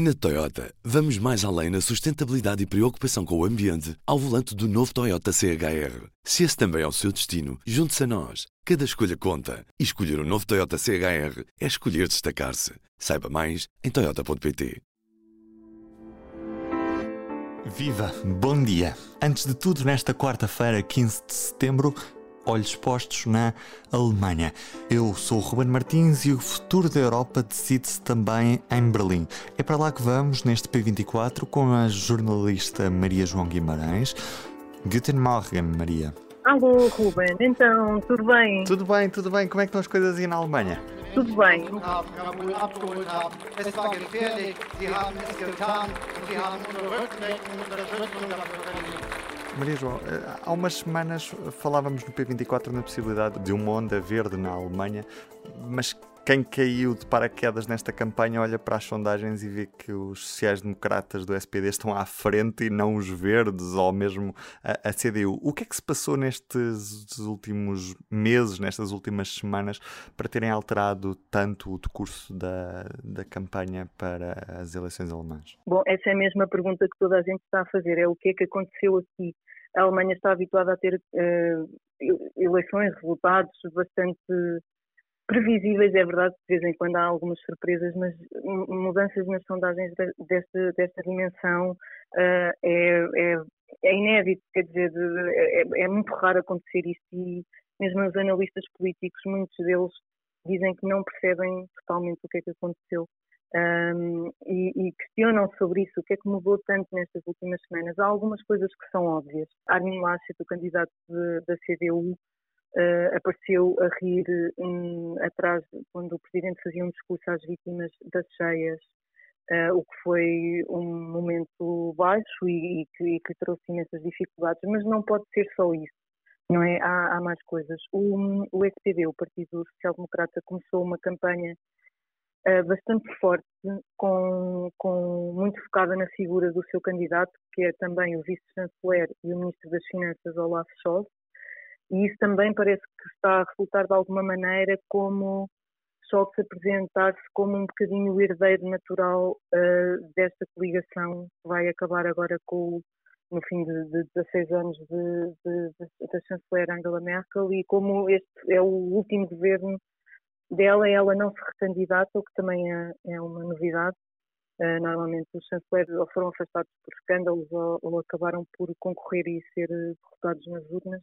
Na Toyota, vamos mais além na sustentabilidade e preocupação com o ambiente ao volante do novo Toyota CHR. Se esse também é o seu destino, junte-se a nós. Cada escolha conta. E escolher o um novo Toyota CHR é escolher destacar-se. Saiba mais em Toyota.pt. Viva! Bom dia! Antes de tudo, nesta quarta-feira, 15 de setembro, olhos postos na Alemanha. Eu sou o Ruben Martins e o futuro da Europa decide-se também em Berlim. É para lá que vamos neste P24 com a jornalista Maria João Guimarães. Guten Morgen, Maria. Alô, Ruben. Então, tudo bem? Tudo bem, tudo bem. Como é que estão as coisas aí na Alemanha? Tudo bem. Maria João, eh, há umas semanas falávamos no P24 na possibilidade de uma onda verde na Alemanha, mas quem caiu de paraquedas nesta campanha olha para as sondagens e vê que os sociais-democratas do SPD estão à frente e não os verdes ou mesmo a, a, CDU. O que é que se passou nestes últimos meses, nestas últimas semanas, para terem alterado tanto o decurso da, da campanha para as eleições alemãs? Bom, essa é a mesma pergunta que toda a gente está a fazer. É o que é que aconteceu aqui? A Alemanha está habituada a ter uh, eleições, resultados bastante previsíveis, é verdade, de vez em quando há algumas surpresas, mas mudanças nas sondagens desta, desta dimensão uh, é, é, é, inédito, quer dizer, é, é, muito raro acontecer isto e mesmo os analistas políticos, muitos deles dizem que não percebem totalmente o que é que aconteceu um, e, e, questionam sobre isso, o que é que mudou tanto nestas últimas semanas. Há algumas coisas que são óbvias. Armin Laschet, o candidato de, da CDU, uh, apareceu a rir um, atrás quando o presidente fazia um discurso às vítimas das cheias, uh, o que foi um momento baixo e, e, que, e, que, trouxe imensas dificuldades, mas não pode ser só isso. Não é? Há, há mais coisas. O, o SPD, o Partido Social Democrata, começou uma campanha uh, bastante forte, com, com, muito focada na figura do seu candidato, que é também o vice-chanceler e o ministro das Finanças, Olaf Scholz, e isso também parece que está a resultar de alguma maneira como Scholz apresentar-se como um bocadinho o herdeiro natural uh, desta coligação que vai acabar agora com no fim de, de 16 anos da chanceler Angela Merkel e como este é o último governo dela, ela não se recandidata, o que também é, é uma novidade. Uh, normalmente os chanceleiros ou foram afastados por escândalos ou, ou acabaram por concorrer e ser derrotados nas urnas.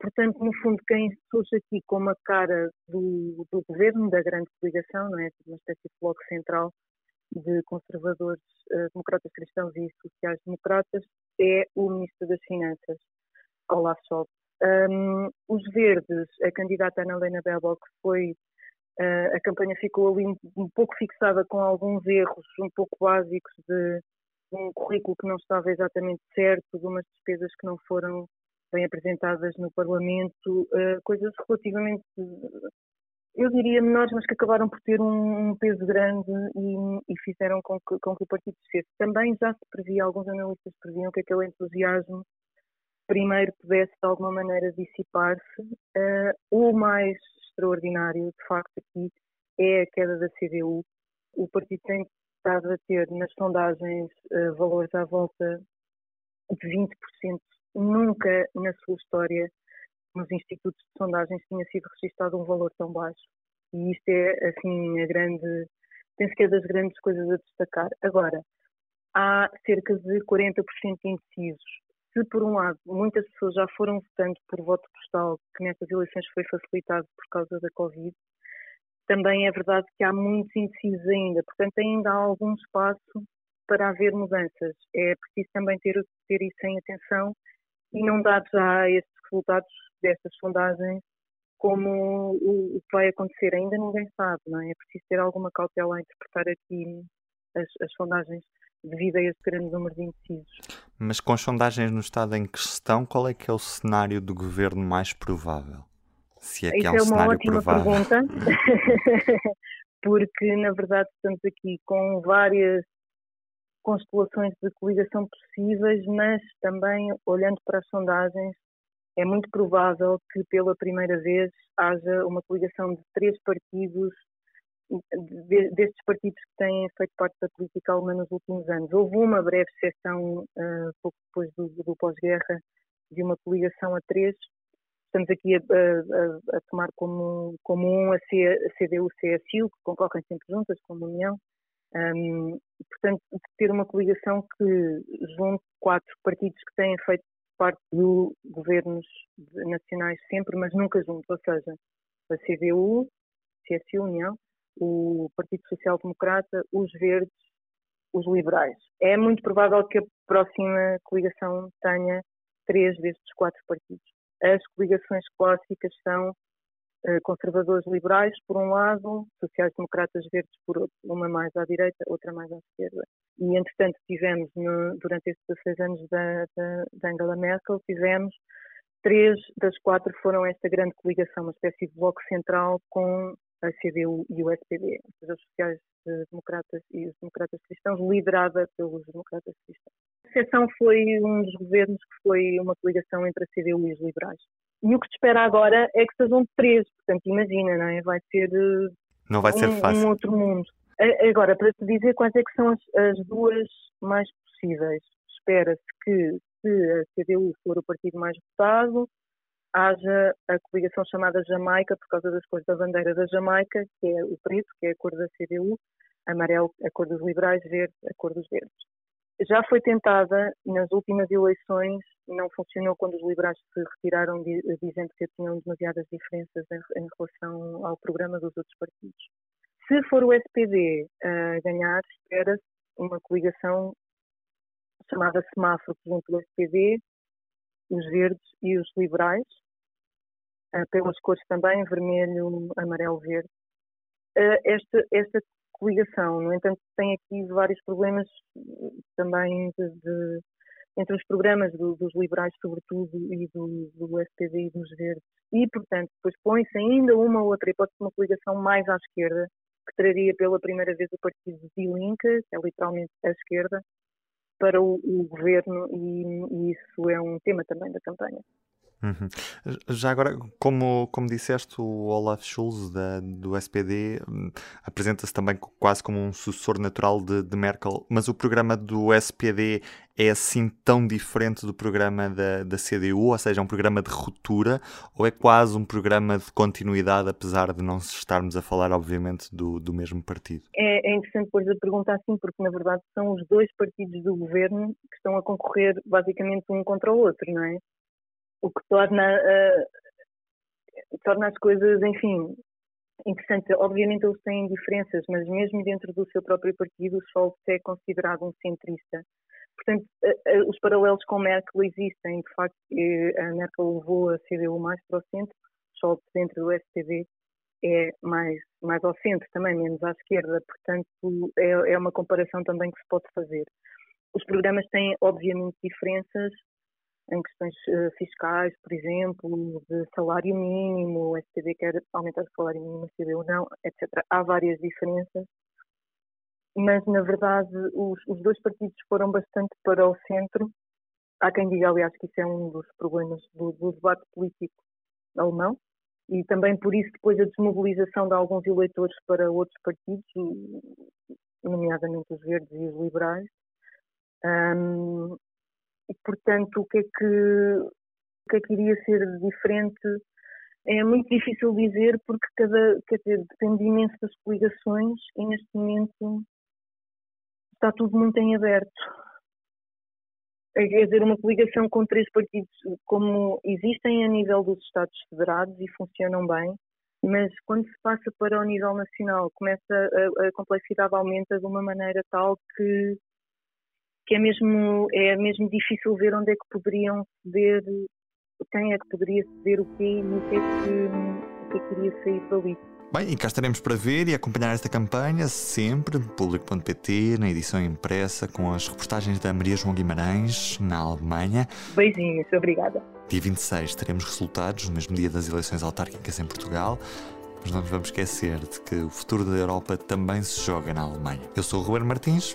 Portanto, no fundo, quem surge aqui como a cara do, do governo, da grande coligação, não é? Uma espécie de bloco central de conservadores, uh, democratas cristãos e sociais-democratas, é o Ministro das Finanças, Olaf Scholz. Um, os Verdes, a candidata Ana Helena Baerbock foi uh, a campanha ficou ali um, um, pouco fixada com alguns erros um pouco básicos de um currículo que não estava exatamente certo, de umas despesas que não foram bem apresentadas no Parlamento, uh, coisas relativamente, eu diria menores, mas que acabaram por ter um, um peso grande e, e fizeram com que, com que, o partido descesse. Também já se previa, alguns analistas previam que aquele entusiasmo primeiro pudesse de alguma maneira dissipar-se. Uh, o mais extraordinário, de facto, aqui é a queda da CDU. O partido tem estado a ter nas sondagens uh, valores à volta de 20% nunca na sua história nos institutos de sondagens tinha sido registado um valor tão baixo. E isto é, assim, a grande, penso que é das grandes coisas a destacar. Agora, há cerca de 40% de indecisos. Se, por um lado, muitas pessoas já foram votando por voto postal, que nestas eleições foi facilitado por causa da Covid, também é verdade que há muitos indecisos ainda. Portanto, ainda há algum espaço para haver mudanças. É preciso também ter, ter isso em atenção e não dar já estes resultados destas sondagens como o, que vai acontecer. Ainda ninguém sabe, não é? É preciso ter alguma cautela a interpretar aqui as, as sondagens devido a este grande número de indecisos. Mas com as sondagens no estado em questão, qual é que é o cenário do governo mais provável? Se é que Isso é um é uma cenário ótima provável. pergunta, porque na verdade estamos aqui com várias constelações de coligação possíveis, mas também, olhando para as sondagens, é muito provável que pela primeira vez haja uma coligação de três partidos de, destes partidos que têm feito parte da política alemã nos últimos anos. Houve uma breve exceção, uh, pouco depois do, do pós-guerra, de uma coligação a três. Estamos aqui a, a, a tomar como, como um a, C, a CDU-CSU, que concorrem sempre juntas como União. Um, portanto, de ter uma coligação que junte quatro partidos que têm feito parte de governos nacionais sempre, mas nunca juntos, ou seja, a CDU, CSU, União, o Partido Social Democrata, os Verdes, os Liberais. É muito provável que a próxima coligação tenha três destes quatro partidos. As coligações clássicas são conservadores liberais, por um lado, sociais-democratas verdes, por outro, uma mais à direita, outra mais à esquerda. E, entretanto, tivemos, no, durante estes 16 anos da, da, da Angela Merkel, tivemos três das quatro foram esta grande coligação, uma espécie de bloco central com a CDU e o SPD, os sociais-democratas e os democratas cristãos, liderada pelos democratas cristãos. A exceção foi um dos governos que foi uma coligação entre a CDU e os liberais. E o que se espera agora é que sejam três, portanto, imagina, não é? Vai ser, não vai ser um, fácil. um outro mundo. Agora, para te dizer quais é que são as, as duas mais possíveis, espera-se que se a CDU for o partido mais votado, haja a coligação chamada Jamaica, por causa das cores da bandeira da Jamaica, que é o preto, que é a cor da CDU, amarelo, a cor dos liberais, verde, a cor dos verdes. Já foi tentada nas últimas eleições, não funcionou quando os liberais se retiraram, dizendo que tinham demasiadas diferenças em, relação ao programa dos outros partidos. Se for o SPD a ganhar, espera-se uma coligação chamada semáforo junto do SPD, os verdes e os liberais, uh, pelas cores também, vermelho, amarelo, verde. Uh, esta, esta coligação, no entanto, tem aqui vários problemas também de, de, entre os programas do, dos liberais, sobretudo, e do, do SPD e dos verdes. E, portanto, depois põe-se ainda uma ou outra hipótese de uma coligação mais à esquerda, que traria pela primeira vez o partido de Linke, que é literalmente a esquerda, para o, o governo e, e, isso é um tema também da campanha. Uhum. Já agora, como, como disseste, o Olaf Scholz da, do SPD hum, apresenta-se também quase como um sucessor natural de, de, Merkel, mas o programa do SPD é assim tão diferente do programa da, da CDU, ou seja, é um programa de ruptura, ou é quase um programa de continuidade, apesar de não estarmos a falar, obviamente, do, do mesmo partido? É, é interessante pôr a pergunta assim, porque na verdade são os dois partidos do governo que estão a concorrer basicamente um contra o outro, não é? O que torna, uh, torna as coisas, enfim, interessantes. Obviamente eles têm diferenças, mas mesmo dentro do seu próprio partido, o Scholz é considerado um centrista. Portanto, uh, uh, os paralelos com Merkel existem. De facto, a Merkel levou a CDU mais para o centro, Scholz dentro do SPD é mais, mais ao centro também, menos à esquerda. Portanto, é, é uma comparação também que se pode fazer. Os programas têm, obviamente, diferenças, em questões uh, fiscais, por exemplo, de salário mínimo, o STD quer aumentar o salário mínimo, o CDU não, etc. Há várias diferenças, mas na verdade os, os, dois partidos foram bastante para o centro. Há quem diga, aliás, que isso é um dos problemas do, do debate político alemão, e também por isso depois a desmobilização de alguns eleitores para outros partidos, nomeadamente os verdes e os liberais. Um, e, portanto, o que é que, o que, é que iria ser diferente é muito difícil dizer porque cada, quer dizer, depende imenso das coligações e neste momento está tudo muito em aberto. É, quer dizer, uma coligação com três partidos como existem a nível dos Estados Federados e funcionam bem, mas quando se passa para o nível nacional começa a, a complexidade aumenta de uma maneira tal que que é mesmo, é mesmo difícil ver onde é que poderiam ceder, quem é que poderia ceder o quê e o que é que, o que, é que iria sair dali. Bem, e cá estaremos para ver e acompanhar esta campanha sempre, público.pt, na edição impressa, com as reportagens da Maria João Guimarães, na Alemanha. Beijinhos, obrigada. Dia 26 teremos resultados, no mesmo dia das eleições autárquicas em Portugal, mas não nos vamos esquecer de que o futuro da Europa também se joga na Alemanha. Eu sou o Ruben Martins,